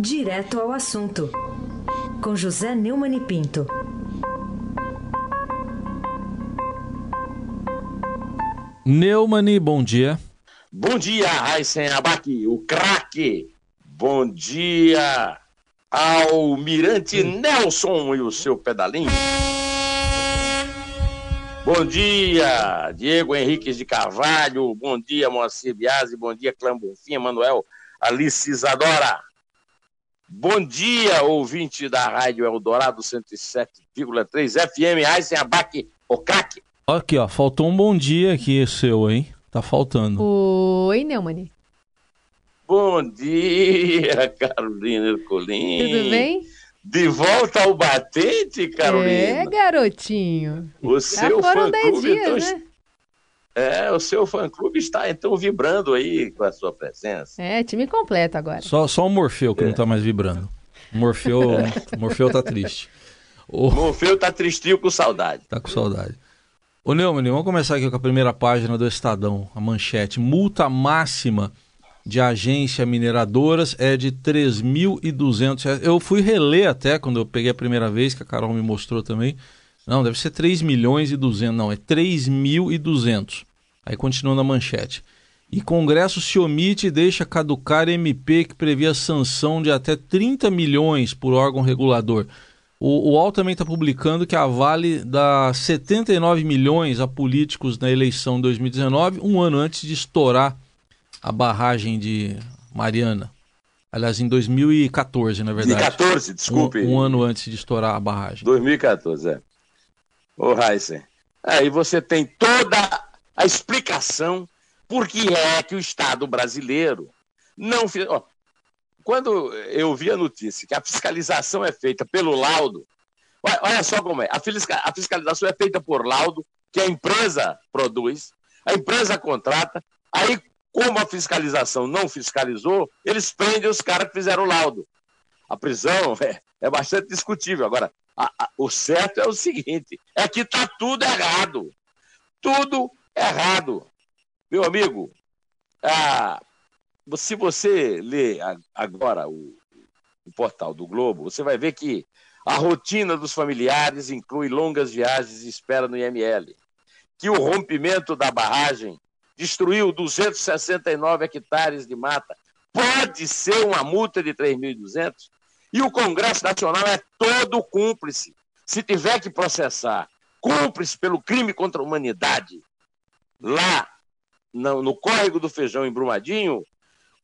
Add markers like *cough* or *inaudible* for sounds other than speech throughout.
Direto ao assunto, com José Neumann e Pinto. Neumani, bom dia. Bom dia, Raíssen Abac, o craque. Bom dia, Almirante Nelson e o seu pedalinho. Bom dia, Diego Henriques de Carvalho. Bom dia, Moacir Biasi. Bom dia, Clã Bonfim, Manuel Alice Isadora. Bom dia, ouvinte da Rádio Eldorado 107,3 FM, Aysen Abac, o craque. Aqui, ó, faltou um bom dia aqui seu, hein? Tá faltando. Oi, Neumani. Bom dia, *laughs* Carolina Ercolim. Tudo bem? De volta ao batente, Carolina. É, garotinho. O Já seu foram 10 fã-clube, dias, então, né? É, o seu fã-clube está, então, vibrando aí com a sua presença. É, time completo agora. Só, só o Morfeu que não tá mais vibrando. O Morfeu, *laughs* Morfeu tá triste. O... Morfeu tá tristinho com saudade. Tá com saudade. Ô Neumann, vamos começar aqui com a primeira página do Estadão, a manchete. Multa máxima de agência mineradoras é de 3.200 reais. Eu fui reler até quando eu peguei a primeira vez, que a Carol me mostrou também. Não, deve ser 3 milhões e 200. Não, é 3.200. Aí continua na manchete. E Congresso se omite e deixa caducar MP que previa sanção de até 30 milhões por órgão regulador. O, o UOL também está publicando que a Vale dá 79 milhões a políticos na eleição de 2019, um ano antes de estourar a barragem de Mariana. Aliás, em 2014, na verdade. 2014, desculpe. Um, um ano antes de estourar a barragem. 2014, é. Ô, Heisen, aí você tem toda a explicação por que é que o Estado brasileiro não fez. Ó, quando eu vi a notícia que a fiscalização é feita pelo laudo, olha, só como é: a, a fiscalização é feita por laudo que a empresa produz, a empresa contrata, aí, como a fiscalização não fiscalizou, eles prendem os caras que fizeram o laudo. A prisão *laughs* é, é bastante discutível. Agora, a, a, o certo é o seguinte: é que está tudo errado. Tudo errado. Meu amigo, ah, se você ler agora o, o, portal do Globo, você vai ver que a rotina dos familiares inclui longas viagens e espera no IML, que o rompimento da barragem destruiu 269 hectares de mata, pode ser uma multa de 3.200 e o Congresso Nacional é todo cúmplice. Se tiver que processar cúmplice pelo crime contra a humanidade, lá no, no córrego do Feijão, em Brumadinho,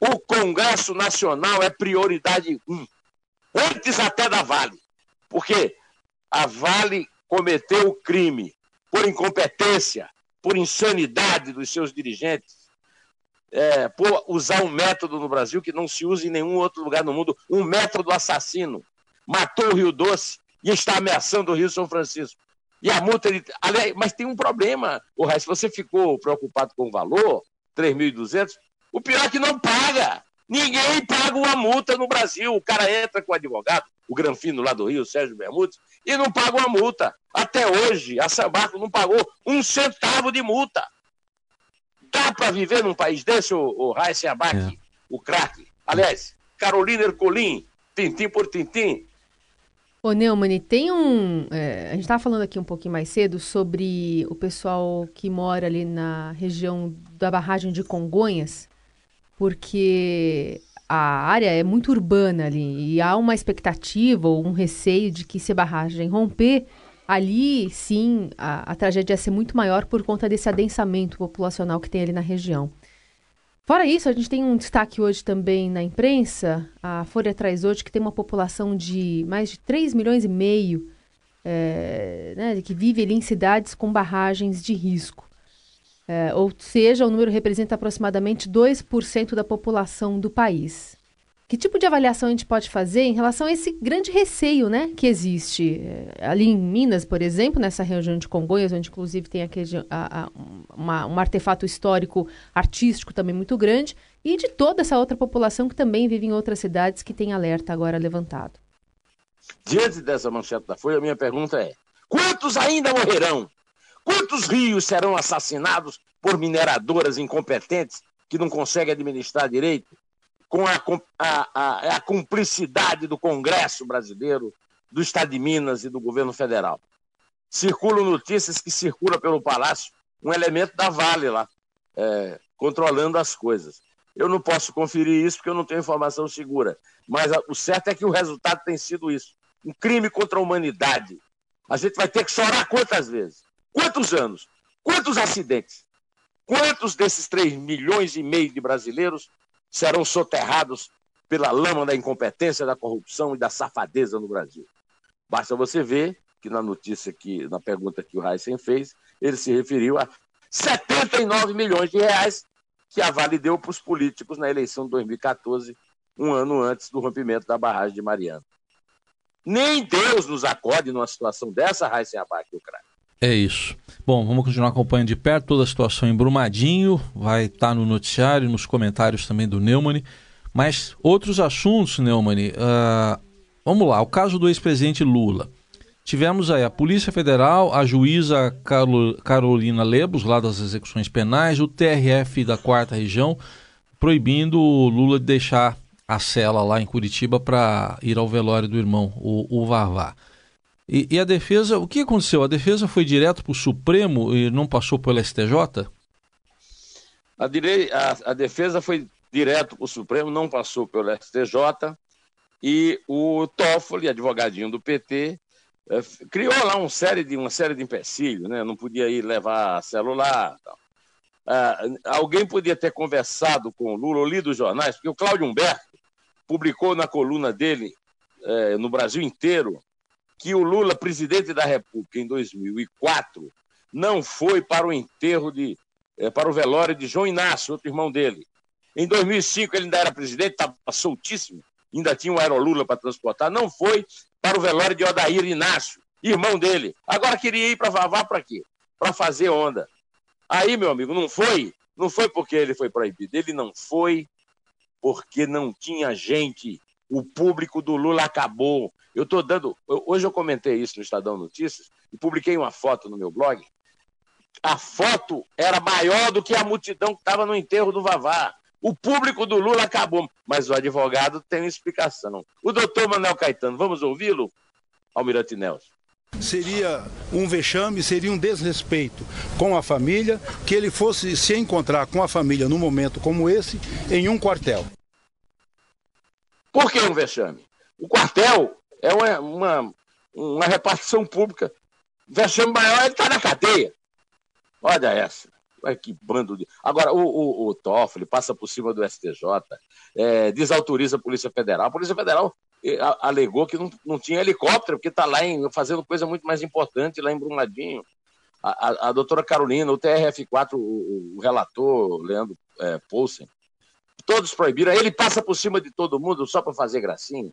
o Congresso Nacional é prioridade um, antes até da Vale. Porque a Vale cometeu o crime por incompetência, por insanidade dos seus dirigentes, é, por usar um método no Brasil que não se usa em nenhum outro lugar no mundo um método assassino. Matou o Rio Doce e está ameaçando o Rio São Francisco. E a multa. Ele... Aliás, mas tem um problema, o. Se você ficou preocupado com o valor, 3.200, o pior é que não paga. Ninguém paga uma multa no Brasil. O cara entra com o advogado, o Granfino lá do Rio, Sérgio Bermudes, e não paga uma multa. Até hoje, a Sambarco não pagou um centavo de multa. Dá para viver num país desse, o, o Raíssa Abac, é. o craque? Aliás, Carolina Ercolim, tintim por tintim, Ô, Neumann, tem um. É, a gente estava falando aqui um pouquinho mais cedo sobre o pessoal que mora ali na região da barragem de Congonhas, porque a área é muito urbana ali e há uma expectativa ou um receio de que se a barragem romper, ali sim a, a tragédia ia ser muito maior por conta desse adensamento populacional que tem ali na região. Fora isso, a gente tem um destaque hoje também na imprensa. A Folha traz hoje que tem uma população de mais de 3 milhões e meio é, né, que vive ali em cidades com barragens de risco. É, ou seja, o número representa aproximadamente 2% da população do país. Que tipo de avaliação a gente pode fazer em relação a esse grande receio né, que existe eh, ali em Minas, por exemplo, nessa região de Congonhas, onde inclusive tem aquele, a, a, uma, um artefato histórico artístico também muito grande, e de toda essa outra população que também vive em outras cidades que tem alerta agora levantado? Diante dessa manchete da Folha, a minha pergunta é: quantos ainda morrerão? Quantos rios serão assassinados por mineradoras incompetentes que não conseguem administrar direito? Com a, a, a, a cumplicidade do Congresso brasileiro, do Estado de Minas e do governo federal. Circulam notícias que circula pelo Palácio um elemento da Vale lá, é, controlando as coisas. Eu não posso conferir isso porque eu não tenho informação segura, mas o certo é que o resultado tem sido isso: um crime contra a humanidade. A gente vai ter que chorar quantas vezes? Quantos anos? Quantos acidentes? Quantos desses 3 milhões e meio de brasileiros serão soterrados pela lama da incompetência, da corrupção e da safadeza no Brasil? Basta você ver que na notícia que, na pergunta que o Heisen fez, ele se referiu a 79 milhões de reais que a Vale deu para os políticos na eleição de 2014, um ano antes do rompimento da barragem de Mariana. Nem Deus nos acorde numa situação dessa, Heisen Abac, craque. É isso. Bom, vamos continuar acompanhando de perto toda a situação em Brumadinho, vai estar no noticiário, nos comentários também do Neumann. Mas outros assuntos, Neumann, uh, vamos lá, o caso do ex-presidente Lula. Tivemos aí a Polícia Federal, a juíza Carolina Lebos, lá das execuções penais, o TRF da quarta região, proibindo o Lula de deixar a cela lá em Curitiba para ir ao velório do irmão, o, o Vavá. E, e, a defesa, o que aconteceu? A defesa foi direto para o Supremo e não passou pelo STJ? A, direi, a, a defesa foi direto para o Supremo, não passou pelo STJ, e o Toffoli, advogadinho do PT, é, criou lá uma série de, uma série de empecilhos, né? não podia ir levar celular. Tal. Uh, alguém podia ter conversado com o Lula, ou lido os jornais, porque o Cláudio Humberto publicou na coluna dele, uh, no Brasil inteiro, que o Lula, presidente da República, em 2004, não foi para o enterro de. É, para o velório de João Inácio, outro irmão dele. Em 2005, ele ainda era presidente, estava soltíssimo, ainda tinha um aerolula para transportar, não foi para o velório de Odair Inácio, irmão dele. Agora queria ir para Vavá para quê? Para fazer onda. Aí, meu amigo, não foi? Não foi porque ele foi proibido, ele não foi porque não tinha gente. O público do Lula acabou. Eu estou dando. Hoje eu comentei isso no Estadão Notícias e publiquei uma foto no meu blog. A foto era maior do que a multidão que estava no enterro do Vavá. O público do Lula acabou, mas o advogado tem uma explicação. O doutor Manuel Caetano, vamos ouvi-lo? Almirante Nelson. Seria um vexame, seria um desrespeito com a família que ele fosse se encontrar com a família num momento como esse em um quartel. Por que um vexame? O quartel é uma, uma, uma repartição pública. O vexame maior é ele está na cadeia. Olha essa. Ué, que bando de. Agora, o, o, o Toffoli passa por cima do STJ, é, desautoriza a Polícia Federal. A Polícia Federal é, alegou que não, não tinha helicóptero, porque está lá em, fazendo coisa muito mais importante lá em Brumadinho. A, a, a doutora Carolina, o TRF4, o, o relator, Leandro é, Poulsen, todos proibiram. Ele passa por cima de todo mundo só para fazer gracinha.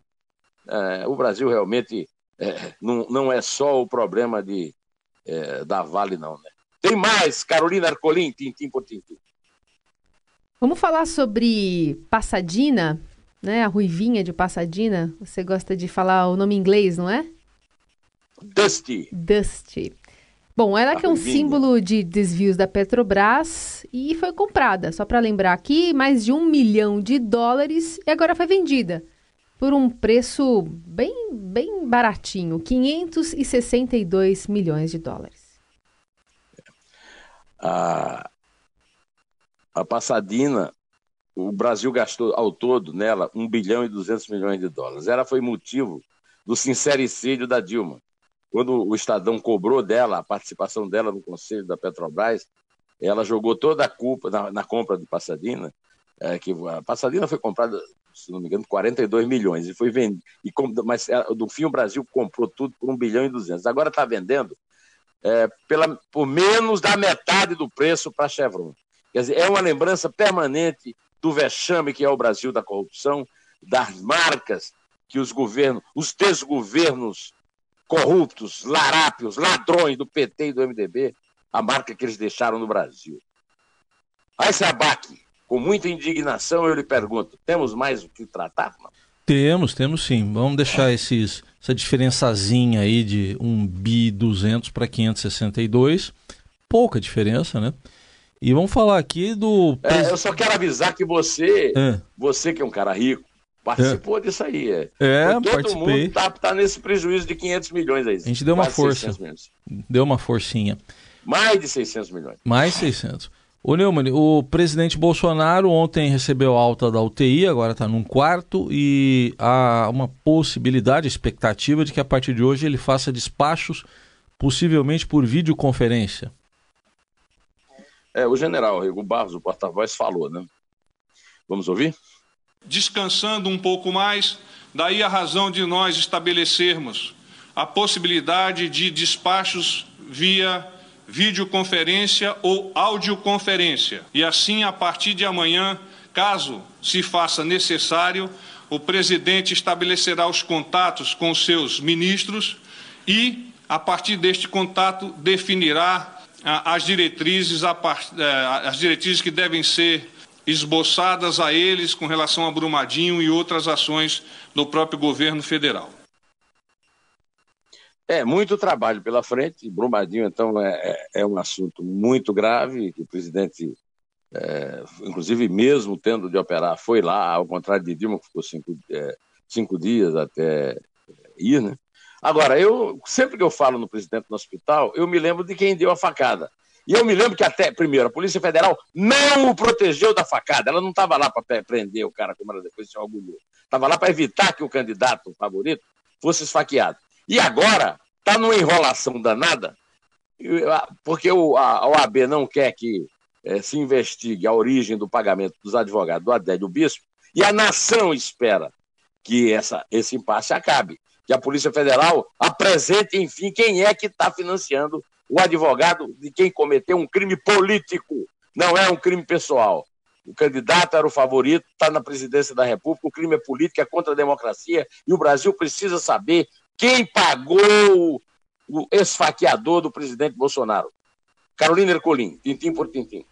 É, o Brasil realmente é, não, não é só o problema de, é, da Vale, não. Né? Tem mais, Carolina Arcolim, tintim por tintim. Vamos falar sobre Passadina, né? A ruivinha de Passadina. Você gosta de falar o nome em inglês, não é? Dusty. Dusty. Bom, ela que é um símbolo de desvios da Petrobras e foi comprada, só para lembrar aqui, mais de um milhão de dólares e agora foi vendida por um preço bem, bem baratinho, 562 milhões de dólares a, a Passadina, o Brasil gastou ao todo nela 1 bilhão e 200 milhões de dólares. Ela foi motivo do sincericídio da Dilma. Quando o Estadão cobrou dela, a participação dela no Conselho da Petrobras, ela jogou toda a culpa na, na compra de Passadina, é, que a Passadina foi comprada, se não me engano, 42 milhões, e foi vendido, e, mas no fim o Brasil comprou tudo por 1 bilhão e 200. Agora está vendendo é, pela, por menos da metade do preço para a Chevron. Quer dizer, é uma lembrança permanente do vexame que é o Brasil da corrupção, das marcas que os governos, os desgovernos corruptos, larápios, ladrões do PT e do MDB, a marca que eles deixaram no Brasil. Aí se abaque, com muita indignação, eu lhe pergunto: temos mais o que tratar? Não? Temos, temos sim. Vamos deixar esses, essa diferençazinha aí de 1 bi 200 para 562. Pouca diferença, né? E vamos falar aqui do. É, eu só quero avisar que você, é. você que é um cara rico, participou é. disso aí. É, todo participei. mundo tá, tá, nesse prejuízo de 500 milhões aí. A gente deu uma força. Deu uma forcinha. Mais de 600 milhões. Mais 600. Ô Neumann, o presidente Bolsonaro ontem recebeu alta da UTI, agora está num quarto, e há uma possibilidade, expectativa de que a partir de hoje ele faça despachos, possivelmente por videoconferência. É, o general Rego Barros, o porta-voz, falou, né? Vamos ouvir? Descansando um pouco mais, daí a razão de nós estabelecermos a possibilidade de despachos via videoconferência ou audioconferência. E assim, a partir de amanhã, caso se faça necessário, o presidente estabelecerá os contatos com seus ministros e, a partir deste contato, definirá as diretrizes, é, as diretrizes que devem ser esboçadas a eles com relação a Brumadinho e outras ações do próprio governo federal. É, muito trabalho pela frente. Brumadinho, então, é, é, é um assunto muito grave, que o presidente, é, inclusive mesmo tendo de operar, foi lá, ao contrário de Dilma, que ficou cinco, é, cinco dias até ir, né? Agora, eu sempre que eu falo no presidente do hospital, eu me lembro de quem deu a facada. E eu me lembro que até, primeiro, a Polícia Federal não o protegeu da facada. Ela não estava lá para prender o cara, como ela depois se orgulhou. Estava lá para evitar que o candidato favorito fosse esfaqueado. E agora está numa enrolação danada, porque o, a, a OAB não quer que é, se investigue a origem do pagamento dos advogados do Adélio Bispo, e a nação espera que essa, esse impasse acabe, que a Polícia Federal apresente, enfim, quem é que está financiando o advogado de quem cometeu um crime político, não é um crime pessoal. O candidato era o favorito, está na presidência da República, o crime é político, é contra a democracia, e o Brasil precisa saber quem pagou o esfaqueador do presidente Bolsonaro? Carolina Ercolim, tintim por tintim.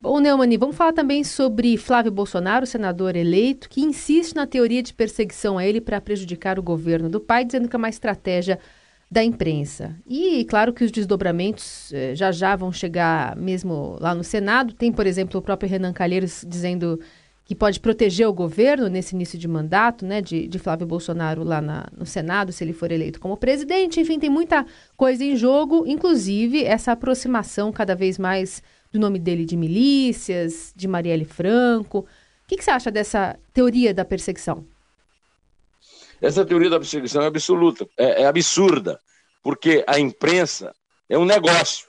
Bom, Neumani, vamos falar também sobre Flávio Bolsonaro, senador eleito, que insiste na teoria de perseguição a ele para prejudicar o governo do pai, dizendo que é uma estratégia da imprensa. E claro que os desdobramentos eh, já já vão chegar mesmo lá no Senado. Tem, por exemplo, o próprio Renan Calheiros dizendo que pode proteger o governo nesse início de mandato, né, de, de Flávio Bolsonaro lá na, no Senado, se ele for eleito como presidente. Enfim, tem muita coisa em jogo, inclusive essa aproximação cada vez mais do nome dele de milícias, de Marielle Franco. O que, que você acha dessa teoria da perseguição? Essa teoria da perseguição é absoluta, é, é absurda, porque a imprensa é um negócio.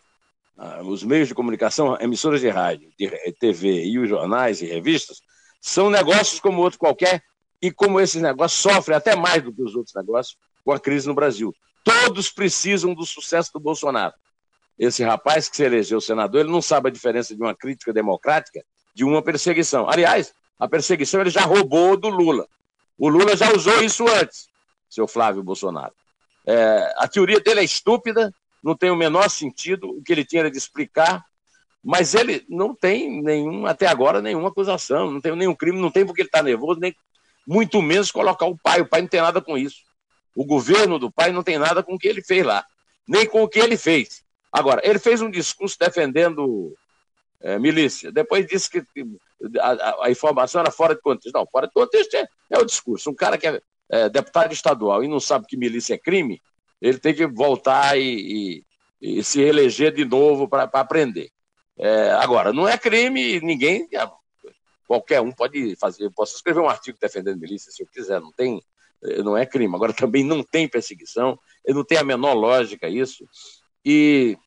Ah, os meios de comunicação, emissoras de rádio, de TV e os jornais e revistas são negócios como outro qualquer, e como esses negócios sofrem até mais do que os outros negócios com a crise no Brasil. Todos precisam do sucesso do Bolsonaro. Esse rapaz que se elegeu senador, ele não sabe a diferença de uma crítica democrática de uma perseguição. Aliás, a perseguição ele já roubou do Lula. O Lula já usou isso antes, seu Flávio Bolsonaro. É, a teoria dele é estúpida, não tem o menor sentido. O que ele tinha era de explicar mas ele não tem nenhum, até agora, nenhuma acusação, não tem nenhum crime, não tem porque ele está nervoso, nem muito menos colocar o pai. O pai não tem nada com isso. O governo do pai não tem nada com o que ele fez lá, nem com o que ele fez. Agora, ele fez um discurso defendendo é, milícia, depois disse que a, a, informação era fora de contexto. Não, fora de contexto é, é o discurso. Um cara que é, é, deputado estadual e não sabe que milícia é crime, ele tem que voltar e, e, e se eleger de novo para aprender. É, agora, não é crime, ninguém. Qualquer um pode fazer. Eu posso escrever um artigo defendendo milícia se eu quiser, não tem. É, não é crime. Agora, *laughs* também não tem perseguição, não tem a menor lógica isso. E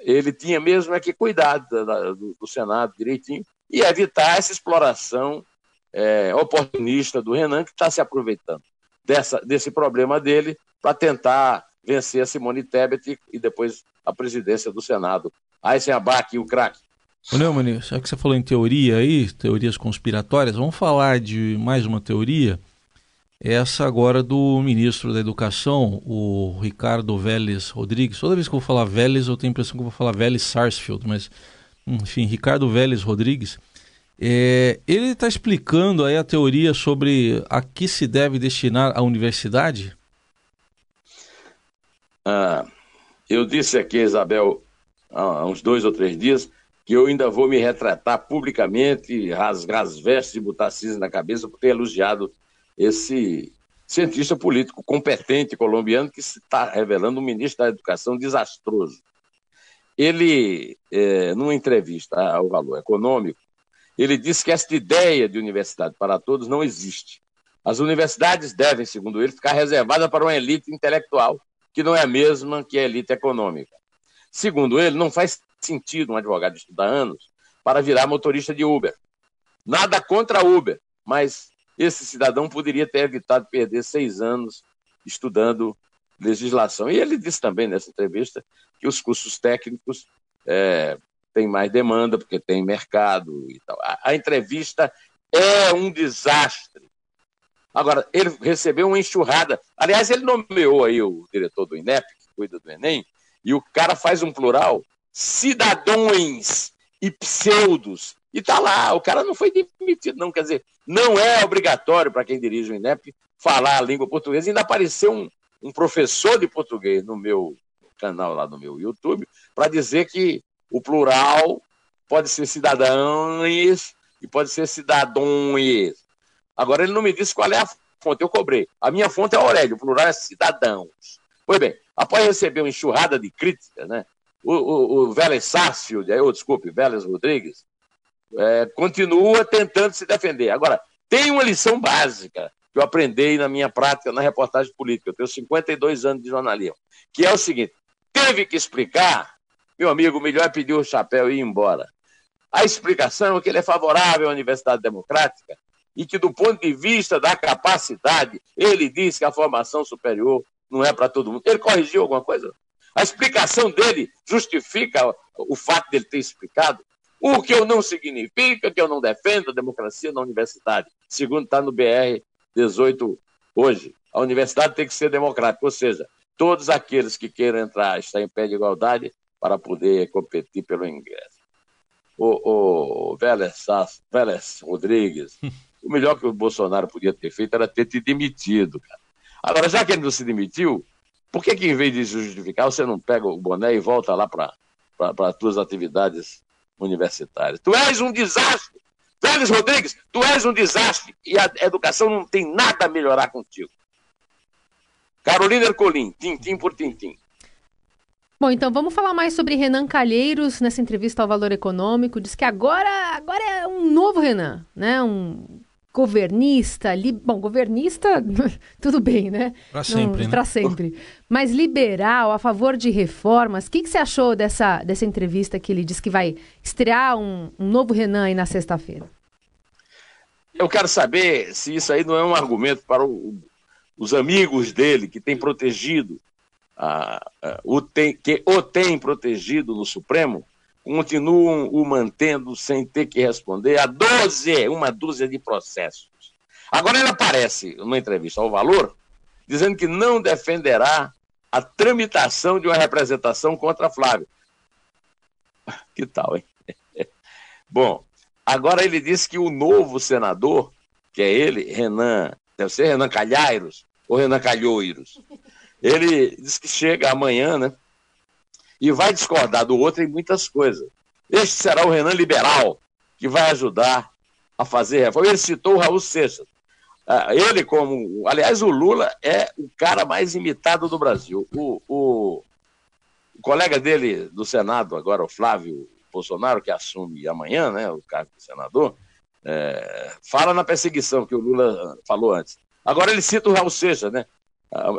ele tinha mesmo é que cuidar do, do Senado direitinho e evitar essa exploração é, oportunista do Renan, que está se aproveitando dessa, desse problema dele para tentar vencer a Simone Tebet e depois a presidência do Senado Aí sem abaque o craque. Ô Neumann, já que você falou em teoria aí, teorias conspiratórias, vamos falar de mais uma teoria. Essa agora do ministro da Educação, o Ricardo Vélez Rodrigues. Toda vez que eu vou falar Vélez, eu tenho a impressão que eu vou falar Vélez Sarsfield, mas enfim, Ricardo Vélez Rodrigues. É, ele está explicando aí a teoria sobre a que se deve destinar a universidade? Ah, eu disse aqui, Isabel, há uns dois ou três dias, que eu ainda vou me retratar publicamente, rasgar as vestes e botar cinza na cabeça por ter elogiado esse cientista político competente colombiano que está revelando um ministro da Educação desastroso. Ele, é, numa entrevista ao Valor Econômico, ele disse que esta ideia de universidade para todos não existe. As universidades devem, segundo ele, ficar reservadas para uma elite intelectual, que não é a mesma que a elite econômica. Segundo ele, não faz sentido um advogado estudar anos para virar motorista de Uber. Nada contra Uber, mas esse cidadão poderia ter evitado perder seis anos estudando legislação. E ele disse também nessa entrevista que os cursos técnicos é, têm mais demanda, porque tem mercado e tal. A, a entrevista é um desastre. Agora, ele recebeu uma enxurrada. Aliás, ele nomeou aí o diretor do INEP, que cuida do Enem, e o cara faz um plural, cidadãos e pseudos. E tá lá, o cara não foi demitido, não. Quer dizer, não é obrigatório para quem dirige o INEP falar a língua portuguesa. Ainda apareceu um, um professor de português no meu canal lá no meu YouTube para dizer que o plural pode ser cidadãos e pode ser cidadões. Agora ele não me disse qual é a fonte, eu cobrei. A minha fonte é Aurélio, o plural é cidadãos. Pois bem, após receber uma enxurrada de críticas, né, o, o, o Vélez Sarsfield, oh, desculpe, Vélez Rodrigues, é, continua tentando se defender. Agora, tem uma lição básica que eu aprendi na minha prática na reportagem política. Eu tenho 52 anos de jornalismo, que é o seguinte: teve que explicar, meu amigo, melhor é pedir o chapéu e ir embora. A explicação é que ele é favorável à Universidade Democrática e que, do ponto de vista da capacidade, ele diz que a formação superior não é para todo mundo. Ele corrigiu alguma coisa? A explicação dele justifica o fato dele ter explicado. O que eu não significa que eu não defendo a democracia na universidade, segundo está no BR 18 hoje. A universidade tem que ser democrática, ou seja, todos aqueles que queiram entrar estão em pé de igualdade para poder competir pelo ingresso. O, o Vélez, Vélez Rodrigues, *laughs* o melhor que o Bolsonaro podia ter feito era ter te demitido, cara. Agora, já que ele não se demitiu, por que, que em vez de justificar, você não pega o boné e volta lá para as tuas atividades universitárias? Tu és um desastre! Félix Rodrigues, tu és um desastre e a educação não tem nada a melhorar contigo. Carolina Ercolim, tintim por tintim. Bom, então vamos falar mais sobre Renan Calheiros nessa entrevista ao Valor Econômico. Diz que agora, agora é um novo Renan, né? Um governista, li... bom, governista, *laughs* tudo bem, né? Para sempre, né? Para sempre. Mas liberal, a favor de reformas. O que, que você achou dessa, dessa entrevista que ele disse que vai estrear um, um novo Renan aí na sexta-feira? Eu quero saber se isso aí não é um argumento para o, os amigos dele que têm protegido, a, a, o tem, que o tem protegido no Supremo, continuam o mantendo sem ter que responder a 12, uma dúzia de processos. Agora ele aparece numa entrevista ao Valor, dizendo que não defenderá a tramitação de uma representação contra Flávio. *laughs* Que tal, hein? *laughs* Bom, agora ele disse que o novo senador, que é ele, Renan, deve ser Renan Calhairos ou Renan Calhoiros, ele diz que chega amanhã, né? E vai discordar do outro em muitas coisas. Este será o Renan Liberal, que vai ajudar a fazer reforma. Ele citou o Raul Seixas. Ah, ele, como. Aliás, o Lula é o cara mais imitado do Brasil. O, o, o colega dele do Senado, agora, o Flávio Bolsonaro, que assume amanhã né, o cargo de senador, é, fala na perseguição que o Lula falou antes. Agora ele cita o Raul Seixas, né?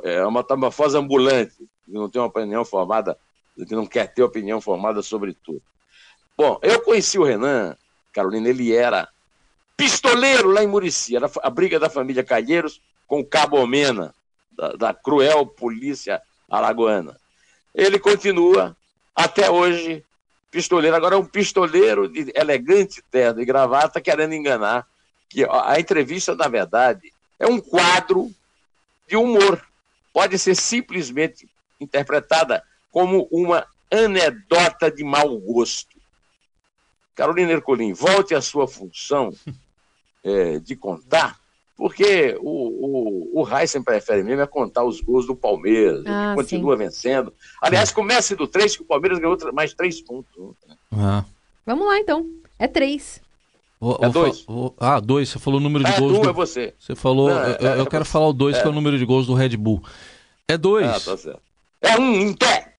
É uma metamorfose ambulante, não tem uma opinião formada que não quer ter opinião formada sobre tudo. Bom, eu conheci o Renan, Carolina, ele era pistoleiro lá em Murici, era a briga da família Calheiros com o Cabo Omena, da, da cruel polícia alagoana. Ele continua até hoje pistoleiro, agora é um pistoleiro de elegante terno e gravata querendo enganar, que a entrevista, na verdade, é um quadro de humor. Pode ser simplesmente interpretada como uma anedota de mau gosto. Carolina Ercolim, volte à sua função *laughs* é, de contar, porque o, o, o Heisen prefere mesmo é contar os gols do Palmeiras, ah, continua sim. vencendo. Aliás, comece do 3, que o Palmeiras ganhou mais três pontos. Né? Ah. Vamos lá, então. É três. Vou- É vou dois. fa- vou- ah, dois. Você falou o número de É, gols. tu do- é você. Você falou. Não, é- eu, eu é quero falar o dois, que é o número de gols do Red Bull. É dois. Ah, tá certo. É um em pé.